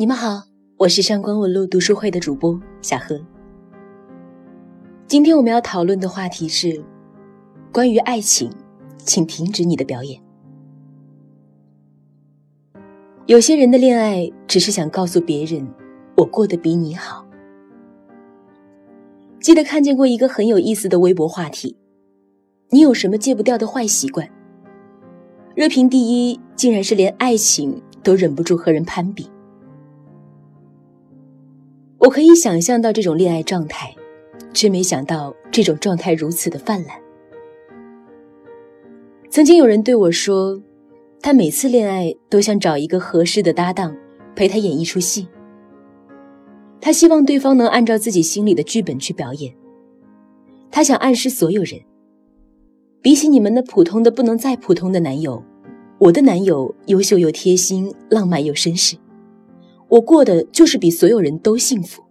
你们好，我是上官文露读书会的主播小何。今天我们要讨论的话题是关于爱情，请停止你的表演。有些人的恋爱只是想告诉别人，我过得比你好。记得看见过一个很有意思的微博话题：你有什么戒不掉的坏习惯？热评第一竟然是连爱情都忍不住和人攀比。我可以想象到这种恋爱状态，却没想到这种状态如此的泛滥。曾经有人对我说。他每次恋爱都想找一个合适的搭档，陪他演一出戏。他希望对方能按照自己心里的剧本去表演。他想暗示所有人：比起你们那普通的不能再普通的男友，我的男友优秀又贴心，浪漫又绅士。我过的就是比所有人都幸福。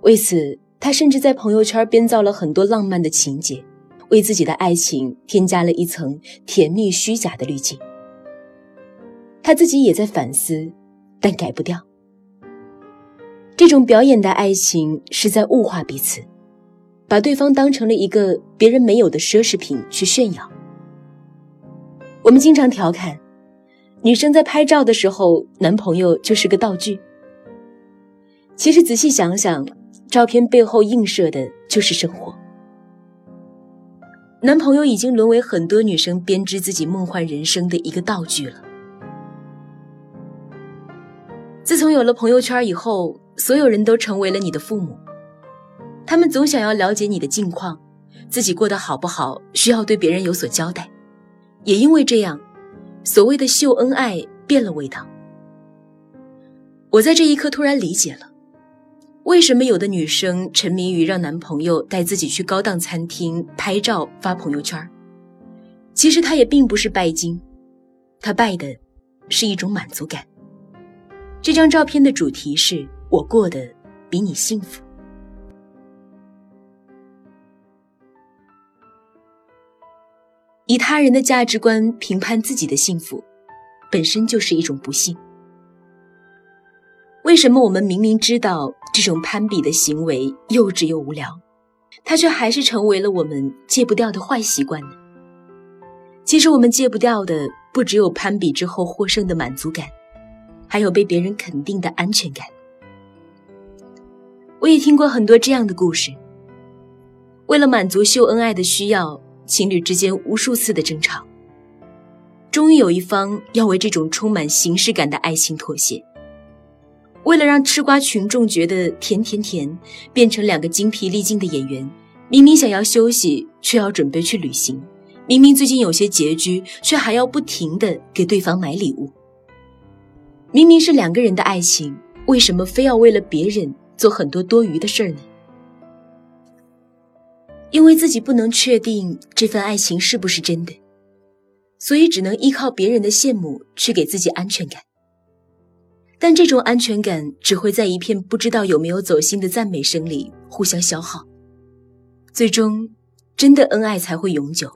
为此，他甚至在朋友圈编造了很多浪漫的情节。为自己的爱情添加了一层甜蜜虚假的滤镜，他自己也在反思，但改不掉。这种表演的爱情是在物化彼此，把对方当成了一个别人没有的奢侈品去炫耀。我们经常调侃，女生在拍照的时候，男朋友就是个道具。其实仔细想想，照片背后映射的就是生活。男朋友已经沦为很多女生编织自己梦幻人生的一个道具了。自从有了朋友圈以后，所有人都成为了你的父母，他们总想要了解你的近况，自己过得好不好，需要对别人有所交代。也因为这样，所谓的秀恩爱变了味道。我在这一刻突然理解了。为什么有的女生沉迷于让男朋友带自己去高档餐厅拍照发朋友圈？其实她也并不是拜金，她拜的是一种满足感。这张照片的主题是我过得比你幸福。以他人的价值观评判自己的幸福，本身就是一种不幸。为什么我们明明知道这种攀比的行为幼稚又无聊，它却还是成为了我们戒不掉的坏习惯呢？其实我们戒不掉的不只有攀比之后获胜的满足感，还有被别人肯定的安全感。我也听过很多这样的故事：为了满足秀恩爱的需要，情侣之间无数次的争吵，终于有一方要为这种充满形式感的爱情妥协。为了让吃瓜群众觉得甜甜甜，变成两个精疲力尽的演员，明明想要休息，却要准备去旅行；明明最近有些拮据，却还要不停的给对方买礼物。明明是两个人的爱情，为什么非要为了别人做很多多余的事儿呢？因为自己不能确定这份爱情是不是真的，所以只能依靠别人的羡慕去给自己安全感。但这种安全感只会在一片不知道有没有走心的赞美声里互相消耗，最终，真的恩爱才会永久。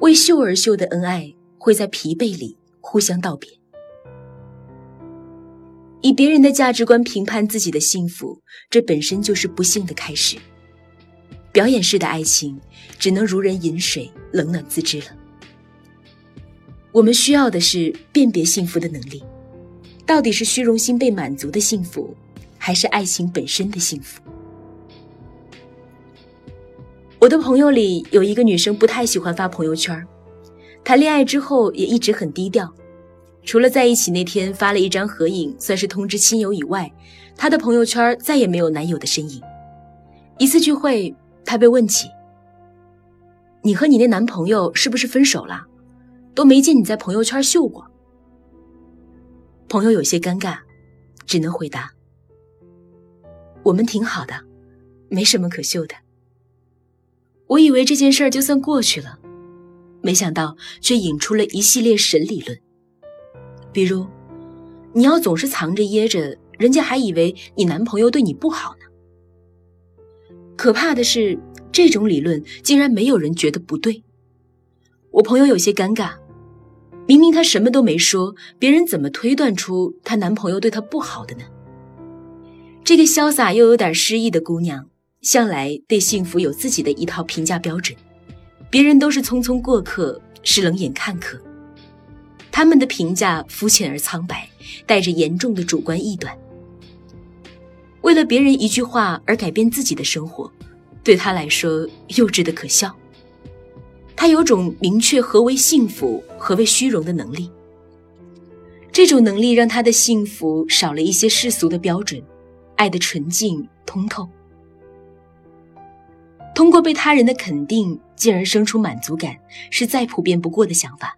为秀而秀的恩爱会在疲惫里互相道别。以别人的价值观评判自己的幸福，这本身就是不幸的开始。表演式的爱情只能如人饮水，冷暖自知了。我们需要的是辨别幸福的能力。到底是虚荣心被满足的幸福，还是爱情本身的幸福？我的朋友里有一个女生不太喜欢发朋友圈，谈恋爱之后也一直很低调，除了在一起那天发了一张合影，算是通知亲友以外，她的朋友圈再也没有男友的身影。一次聚会，她被问起：“你和你那男朋友是不是分手了？都没见你在朋友圈秀过。”朋友有些尴尬，只能回答：“我们挺好的，没什么可秀的。”我以为这件事儿就算过去了，没想到却引出了一系列神理论。比如，你要总是藏着掖着，人家还以为你男朋友对你不好呢。可怕的是，这种理论竟然没有人觉得不对。我朋友有些尴尬。明明她什么都没说，别人怎么推断出她男朋友对她不好的呢？这个潇洒又有点失意的姑娘，向来对幸福有自己的一套评价标准，别人都是匆匆过客，是冷眼看客。他们的评价肤浅而苍白，带着严重的主观臆断。为了别人一句话而改变自己的生活，对他来说幼稚的可笑。他有种明确何为幸福、何为虚荣的能力。这种能力让他的幸福少了一些世俗的标准，爱的纯净通透。通过被他人的肯定，进而生出满足感，是再普遍不过的想法。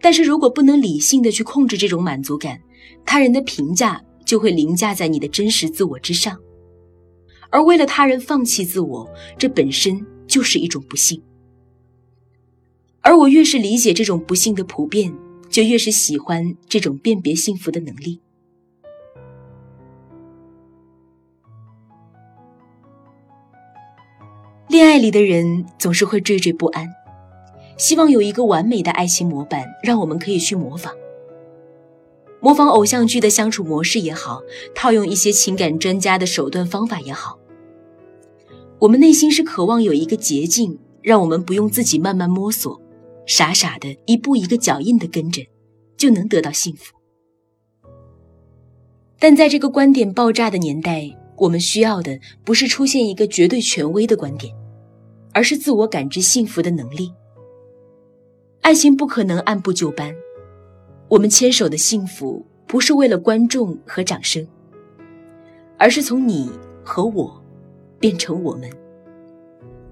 但是如果不能理性的去控制这种满足感，他人的评价就会凌驾在你的真实自我之上，而为了他人放弃自我，这本身就是一种不幸。而我越是理解这种不幸的普遍，就越是喜欢这种辨别幸福的能力。恋爱里的人总是会惴惴不安。希望有一个完美的爱情模板，让我们可以去模仿。模仿偶像剧的相处模式也好，套用一些情感专家的手段方法也好，我们内心是渴望有一个捷径，让我们不用自己慢慢摸索，傻傻的一步一个脚印的跟着，就能得到幸福。但在这个观点爆炸的年代，我们需要的不是出现一个绝对权威的观点，而是自我感知幸福的能力。爱情不可能按部就班，我们牵手的幸福不是为了观众和掌声，而是从你和我变成我们。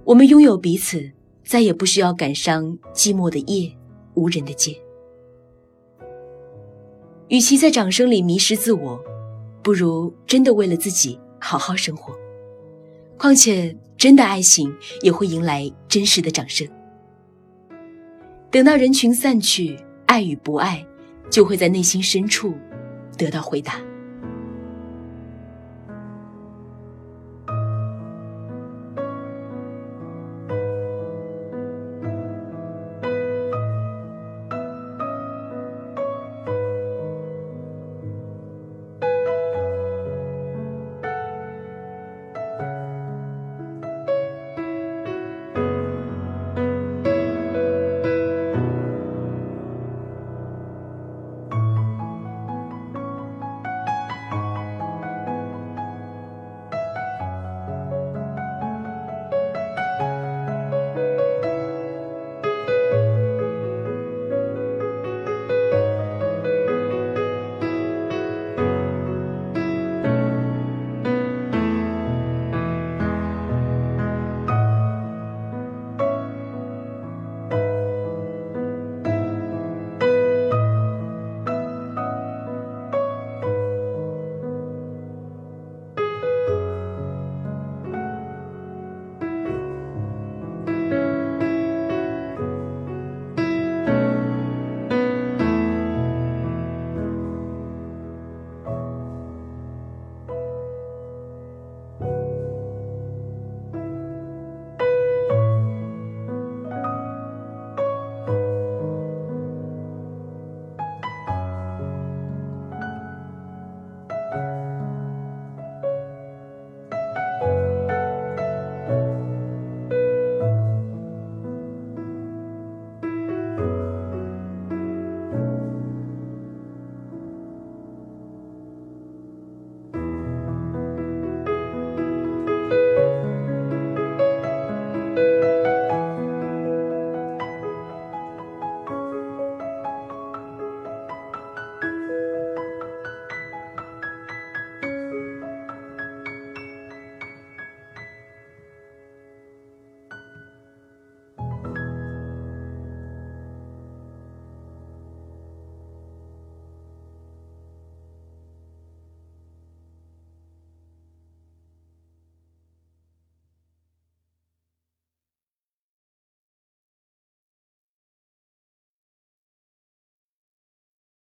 我们拥有彼此，再也不需要赶上寂寞的夜、无人的街。与其在掌声里迷失自我，不如真的为了自己好好生活。况且，真的爱情也会迎来真实的掌声。等到人群散去，爱与不爱，就会在内心深处得到回答。